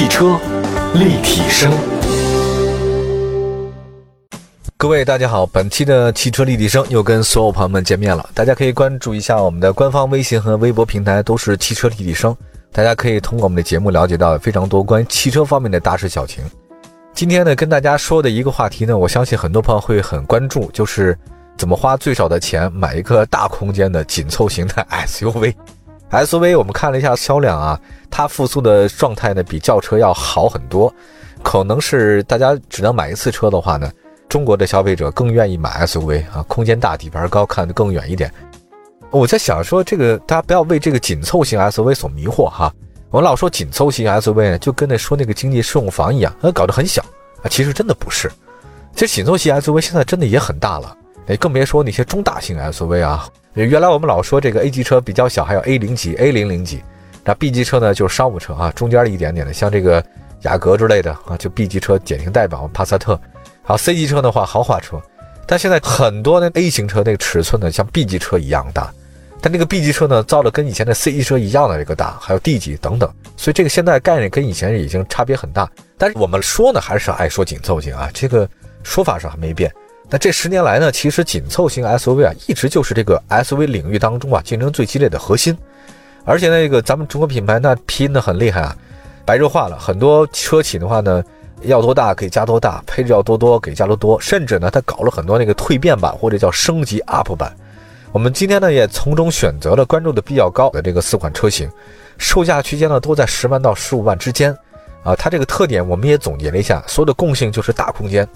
汽车立体声，各位大家好，本期的汽车立体声又跟所有朋友们见面了。大家可以关注一下我们的官方微信和微博平台，都是汽车立体声。大家可以通过我们的节目了解到非常多关于汽车方面的大事小情。今天呢，跟大家说的一个话题呢，我相信很多朋友会很关注，就是怎么花最少的钱买一个大空间的紧凑型的 SUV。SUV 我们看了一下销量啊，它复苏的状态呢比轿车要好很多，可能是大家只能买一次车的话呢，中国的消费者更愿意买 SUV 啊，空间大、底盘高，看得更远一点。我在想说，这个大家不要为这个紧凑型 SUV 所迷惑哈。我老说紧凑型 SUV 呢，就跟那说那个经济适用房一样，它搞得很小啊，其实真的不是。其实紧凑型 SUV 现在真的也很大了，哎，更别说那些中大型 SUV 啊。原来我们老说这个 A 级车比较小，还有 A 零级、A 零零级，那 B 级车呢就是商务车啊，中间一点点的，像这个雅阁之类的啊，就 B 级车典型代表，帕萨特。好，C 级车的话豪华车，但现在很多的 A 型车那个尺寸呢，像 B 级车一样大，但那个 B 级车呢造的跟以前的 C 级车一样的这个大，还有 D 级等等，所以这个现在概念跟以前已经差别很大。但是我们说呢，还是爱说紧凑型啊，这个说法上还没变。那这十年来呢，其实紧凑型 SUV 啊，一直就是这个 SUV 领域当中啊竞争最激烈的核心。而且那个咱们中国品牌那拼的很厉害啊，白热化了很多车企的话呢，要多大可以加多大，配置要多多给加多多，甚至呢，它搞了很多那个蜕变版或者叫升级 UP 版。我们今天呢也从中选择了关注的比较高的这个四款车型，售价区间呢都在十万到十五万之间。啊，它这个特点我们也总结了一下，所有的共性就是大空间。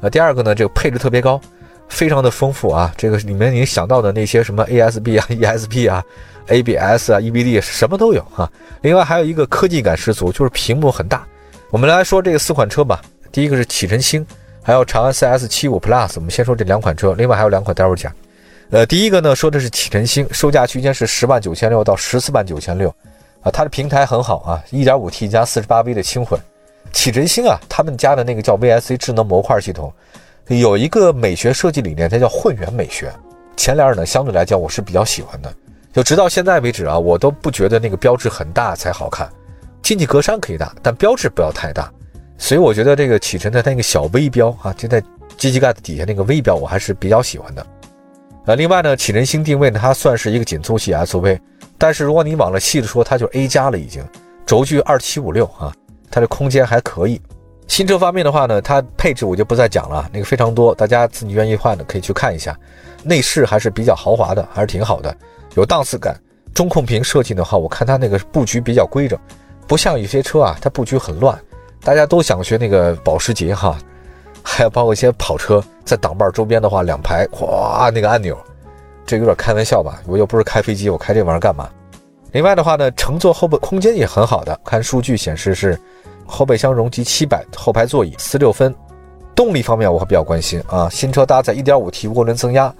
啊，第二个呢，这个配置特别高，非常的丰富啊。这个里面你想到的那些什么 ASB 啊、ESP 啊、ABS 啊、EBD 什么都有哈。另外还有一个科技感十足，就是屏幕很大。我们来说这个四款车吧。第一个是启辰星，还有长安 CS75 Plus。我们先说这两款车，另外还有两款待会儿讲。呃，第一个呢说的是启辰星，售价区间是十万九千六到十四万九千六，啊，它的平台很好啊，1.5T 加 48V 的轻混。启辰星啊，他们家的那个叫 VSC 智能模块系统，有一个美学设计理念，它叫混元美学。前脸呢，相对来讲我是比较喜欢的。就直到现在为止啊，我都不觉得那个标志很大才好看。进气格栅可以大，但标志不要太大。所以我觉得这个启辰的那个小微标啊，就在机器盖子底下那个微标，我还是比较喜欢的。呃，另外呢，启辰星定位呢，它算是一个紧凑系 SUV，但是如果你往了细的说，它就 A 加了已经，轴距二七五六啊。它的空间还可以。新车方面的话呢，它配置我就不再讲了，那个非常多，大家自己愿意换的可以去看一下。内饰还是比较豪华的，还是挺好的，有档次感。中控屏设计的话，我看它那个布局比较规整，不像有些车啊，它布局很乱。大家都想学那个保时捷哈，还有包括一些跑车，在挡把周边的话，两排哗那个按钮，这有点开玩笑吧？我又不是开飞机，我开这玩意儿干嘛？另外的话呢，乘坐后备空间也很好的，看数据显示是。后备箱容积七百，后排座椅四六分。动力方面我会比较关心啊，新车搭载 1.5T 涡轮增压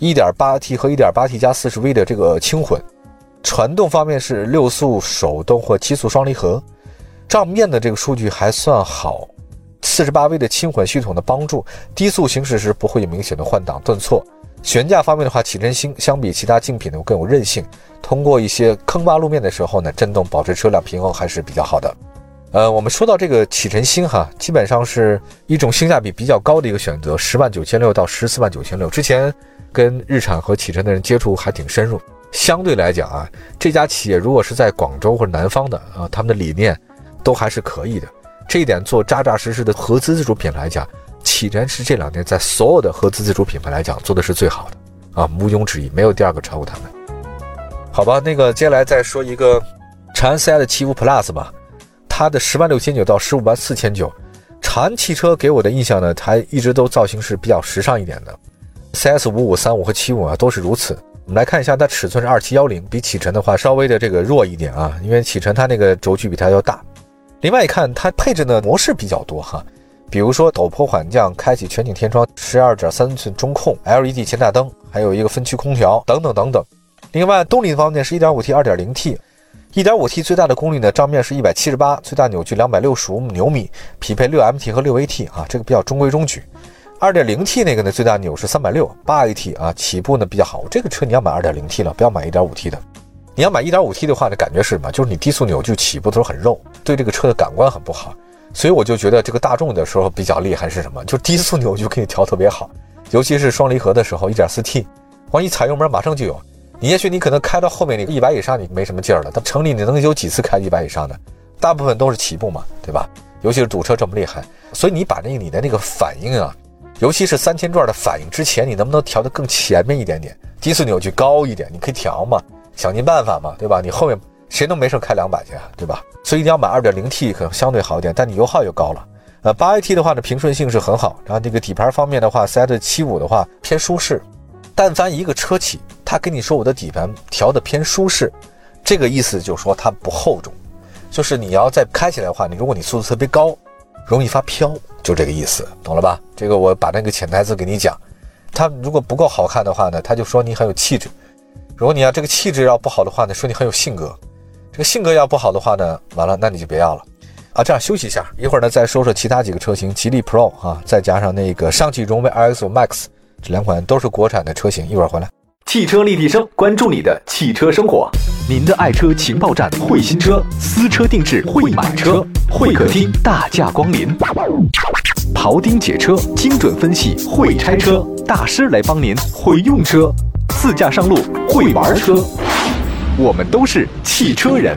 ，1.8T 和 1.8T 加 40V 的这个轻混。传动方面是六速手动或七速双离合。账面的这个数据还算好，48V 的轻混系统的帮助，低速行驶时不会有明显的换挡顿挫。悬架方面的话，启辰星相比其他竞品呢更有韧性，通过一些坑洼路面的时候呢，震动保持车辆平衡还是比较好的。呃，我们说到这个启辰星哈，基本上是一种性价比比较高的一个选择，十万九千六到十四万九千六。之前跟日产和启辰的人接触还挺深入，相对来讲啊，这家企业如果是在广州或者南方的啊，他们的理念都还是可以的。这一点做扎扎实实的合资自主品牌来讲，启辰是这两年在所有的合资自主品牌来讲做的是最好的啊，毋庸置疑，没有第二个超过他们。好吧，那个接下来再说一个长安 CS75 Plus 吧。它的十万六千九到十五万四千九，长安汽车给我的印象呢，它一直都造型是比较时尚一点的。CS 五五三五和七五啊都是如此。我们来看一下，它尺寸是二七幺零，比启辰的话稍微的这个弱一点啊，因为启辰它那个轴距比它要大。另外一看，它配置的模式比较多哈，比如说陡坡缓降、开启全景天窗、十二点三寸中控、LED 前大灯，还有一个分区空调等等等等。另外动力方面是一点五 T、二点零 T。1.5T 最大的功率呢，账面是一百七十八，最大扭矩两百六十五牛米，匹配六 MT 和六 AT 啊，这个比较中规中矩。2.0T 那个呢，最大扭是三百六，八 AT 啊，起步呢比较好。这个车你要买 2.0T 了，不要买 1.5T 的。你要买 1.5T 的话呢，感觉是什么？就是你低速扭矩起步的时候很肉对这个车的感官很不好。所以我就觉得这个大众的时候比较厉害是什么？就是低速扭矩可以调特别好，尤其是双离合的时候，1.4T，往一踩油门马上就有。你也许你可能开到后面那个一百以上你没什么劲儿了，但城里你能有几次开一百以上的？大部分都是起步嘛，对吧？尤其是堵车这么厉害，所以你把那你的那个反应啊，尤其是三千转的反应之前，你能不能调得更前面一点点？低速扭矩高一点，你可以调嘛，想尽办法嘛，对吧？你后面。谁能没事开两百去啊，对吧？所以一定要买二点零 T，可能相对好一点，但你油耗又高了。呃，八 AT 的话呢，平顺性是很好。然后这个底盘方面的话，C 的七五的话偏舒适。但凡一个车企，他跟你说我的底盘调的偏舒适，这个意思就是说它不厚重，就是你要再开起来的话，你如果你速度特别高，容易发飘，就这个意思，懂了吧？这个我把那个潜台词给你讲。它如果不够好看的话呢，他就说你很有气质。如果你要这个气质要不好的话呢，说你很有性格。这个性格要不好的话呢，完了，那你就别要了，啊，这样休息一下，一会儿呢再说说其他几个车型，吉利 Pro 啊，再加上那个上汽荣威 RX5 Max，这两款都是国产的车型，一会儿回来。汽车立体声，关注你的汽车生活，您的爱车情报站，会新车，私车定制，会买车，会客厅大驾光临，庖丁解车，精准分析，会拆车大师来帮您，会用车，自驾上路，会玩车。我们都是汽车人。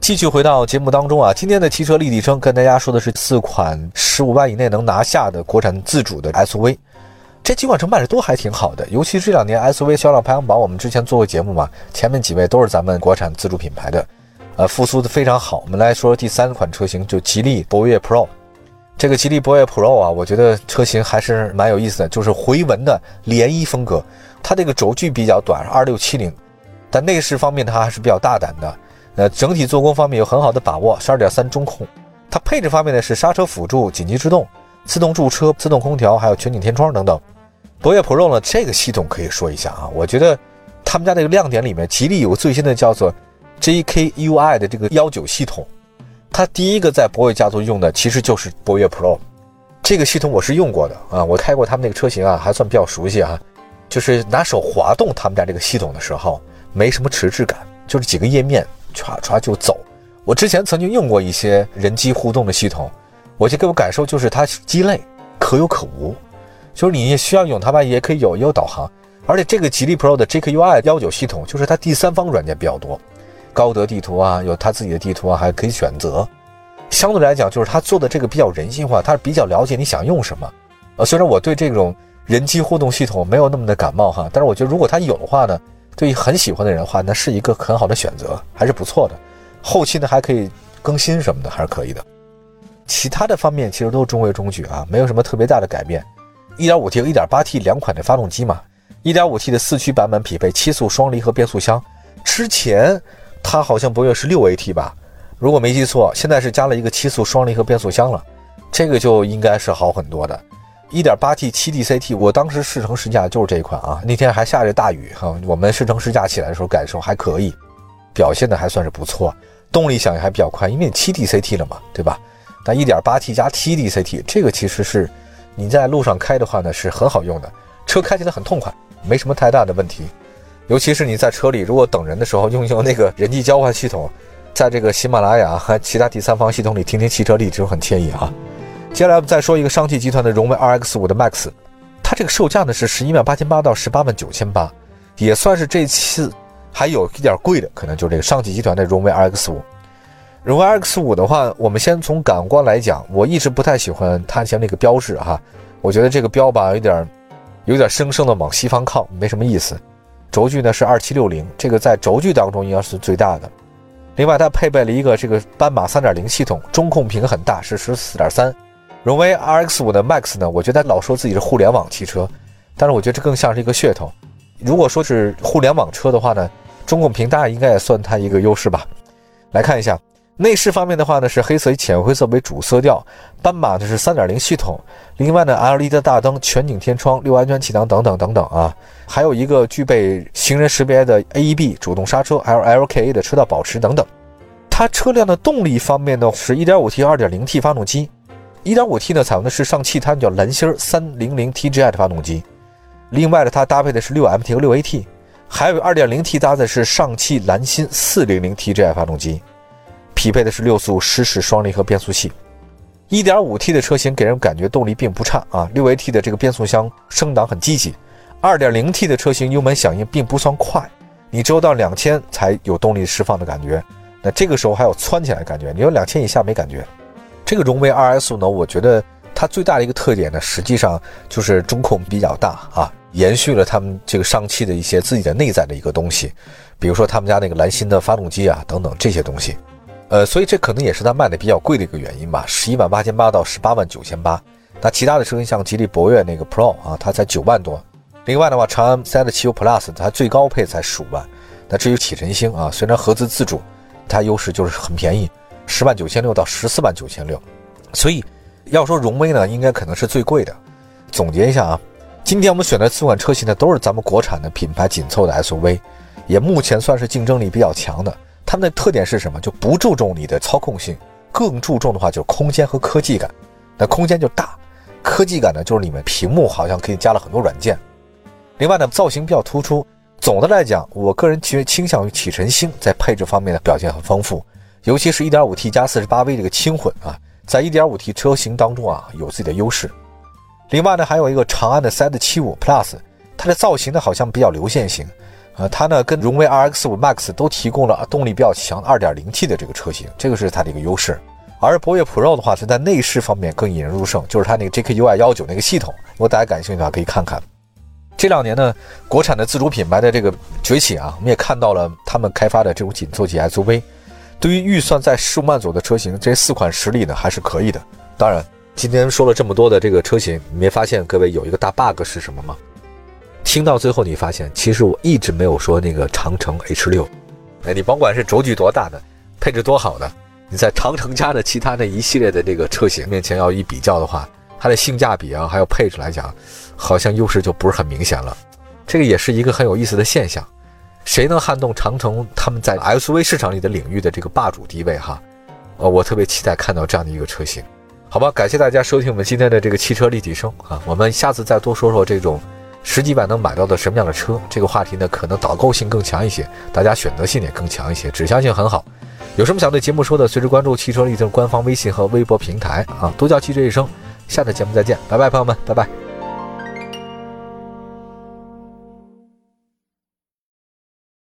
继续回到节目当中啊，今天的汽车立体声跟大家说的是四款十五万以内能拿下的国产自主的 SUV，这几款车卖的都还挺好的，尤其这两年 SUV 销量排行榜，我们之前做过节目嘛，前面几位都是咱们国产自主品牌的，呃，复苏的非常好。我们来说第三款车型，就吉利博越 Pro。这个吉利博越 Pro 啊，我觉得车型还是蛮有意思的，就是回纹的涟漪风格。它这个轴距比较短，二六七零，但内饰方面它还是比较大胆的。呃，整体做工方面有很好的把握，十二点三中控。它配置方面呢是刹车辅助、紧急制动、自动驻车、自动空调，还有全景天窗等等。博越 Pro 呢，这个系统可以说一下啊，我觉得他们家这个亮点里面，吉利有个最新的叫做 JKUI 的这个幺九系统。它第一个在博越家族用的其实就是博越 Pro，这个系统我是用过的啊，我开过他们那个车型啊，还算比较熟悉啊。就是拿手滑动他们家这个系统的时候，没什么迟滞感，就是几个页面唰唰就走。我之前曾经用过一些人机互动的系统，我就给我感受就是它鸡肋，可有可无。就是你需要用它吧，也可以有，也有导航。而且这个吉利 Pro 的 JKUI 幺九系统，就是它第三方软件比较多，高德地图啊，有它自己的地图啊，还可以选择。相对来讲，就是它做的这个比较人性化，它是比较了解你想用什么。呃，虽然我对这种。人机互动系统没有那么的感冒哈，但是我觉得如果它有的话呢，对于很喜欢的人的话，那是一个很好的选择，还是不错的。后期呢还可以更新什么的，还是可以的。其他的方面其实都中规中矩啊，没有什么特别大的改变。1.5T 和 1.8T 两款的发动机嘛，1.5T 的四驱版本匹配七速双离合变速箱，之前它好像博越是 6AT 吧，如果没记错，现在是加了一个七速双离合变速箱了，这个就应该是好很多的。一点八 T 七 D CT，我当时试乘试驾就是这一款啊。那天还下着大雨哈，我们试乘试驾起来的时候感受还可以，表现的还算是不错，动力响应还比较快，因为七 D CT 了嘛，对吧？但一点八 T 加七 D CT 这个其实是你在路上开的话呢是很好用的，车开起来很痛快，没什么太大的问题。尤其是你在车里如果等人的时候用用那个人际交换系统，在这个喜马拉雅和其他第三方系统里听听汽车历史很惬意啊。接下来我们再说一个上汽集团的荣威 RX 五的 Max，它这个售价呢是十一万八千八到十八万九千八，也算是这次还有一点贵的，可能就是这个上汽集团的荣威 RX 五。荣威 RX 五的话，我们先从感官来讲，我一直不太喜欢它前那个标志哈，我觉得这个标吧有点有点生生的往西方靠，没什么意思。轴距呢是二七六零，这个在轴距当中应该是最大的。另外它配备了一个这个斑马三点零系统，中控屏很大，是十四点三。荣威 RX 五的 Max 呢？我觉得老说自己是互联网汽车，但是我觉得这更像是一个噱头。如果说是互联网车的话呢，中控屏大应该也算它一个优势吧。来看一下内饰方面的话呢，是黑色以浅灰色为主色调，斑马的是三点零系统。另外呢，LED 的大灯、全景天窗、六安全气囊等等等等啊，还有一个具备行人识别的 AEB 主动刹车，LLKA 的车道保持等等。它车辆的动力方面呢，是 1.5T、2.0T 发动机。1.5T 呢，采用的是上汽它叫蓝芯300 TGI 的发动机。另外呢，它搭配的是 6MT 和 6AT，还有 2.0T 搭载是上汽蓝芯 400TGI 发动机，匹配的是六速湿式双离合变速器。1.5T 的车型给人感觉动力并不差啊，6AT 的这个变速箱升档很积极。2.0T 的车型油门响应并不算快，你只有到两千才有动力释放的感觉。那这个时候还有窜起来的感觉，你有两千以下没感觉。这个荣威 RS 呢，我觉得它最大的一个特点呢，实际上就是中控比较大啊。延续了他们这个上汽的一些自己的内在的一个东西，比如说他们家那个蓝芯的发动机啊等等这些东西，呃，所以这可能也是它卖的比较贵的一个原因吧，十一万八千八到十八万九千八。那其他的车型像吉利博越那个 Pro 啊，它才九万多。另外的话，长安 C 的汽油 Plus 它最高配才十五万。那至于启辰星啊，虽然合资自主，它优势就是很便宜，十万九千六到十四万九千六。所以要说荣威呢，应该可能是最贵的。总结一下啊。今天我们选的四款车型呢，都是咱们国产的品牌紧凑的 SUV，也目前算是竞争力比较强的。它们的特点是什么？就不注重你的操控性，更注重的话就是空间和科技感。那空间就大，科技感呢就是里面屏幕好像可以加了很多软件。另外呢，造型比较突出。总的来讲，我个人其实倾向于启辰星在配置方面的表现很丰富，尤其是 1.5T 加 48V 这个轻混啊，在 1.5T 车型当中啊有自己的优势。另外呢，还有一个长安的 Z75 Plus，它的造型呢好像比较流线型，呃，它呢跟荣威 RX5 Max 都提供了动力比较强 2.0T 的这个车型，这个是它的一个优势。而博越 Pro 的话是在内饰方面更引人入胜，就是它那个 JKUI 幺九那个系统，如果大家感兴趣的话可以看看。这两年呢，国产的自主品牌的这个崛起啊，我们也看到了他们开发的这种紧凑级 SUV，对于预算在十五万左右的车型，这四款实力呢还是可以的。当然。今天说了这么多的这个车型，没发现各位有一个大 bug 是什么吗？听到最后你发现，其实我一直没有说那个长城 H 六。哎，你甭管是轴距多大的，配置多好的，你在长城家的其他那一系列的这个车型面前要一比较的话，它的性价比啊，还有配置来讲，好像优势就不是很明显了。这个也是一个很有意思的现象。谁能撼动长城他们在 SUV 市场里的领域的这个霸主地位？哈，呃，我特别期待看到这样的一个车型。好吧，感谢大家收听我们今天的这个汽车立体声啊，我们下次再多说说这种十几万能买到的什么样的车，这个话题呢可能导购性更强一些，大家选择性也更强一些，指向性很好。有什么想对节目说的，随时关注汽车立体声官方微信和微博平台啊，都叫汽车一生。下次节目再见，拜拜，朋友们，拜拜。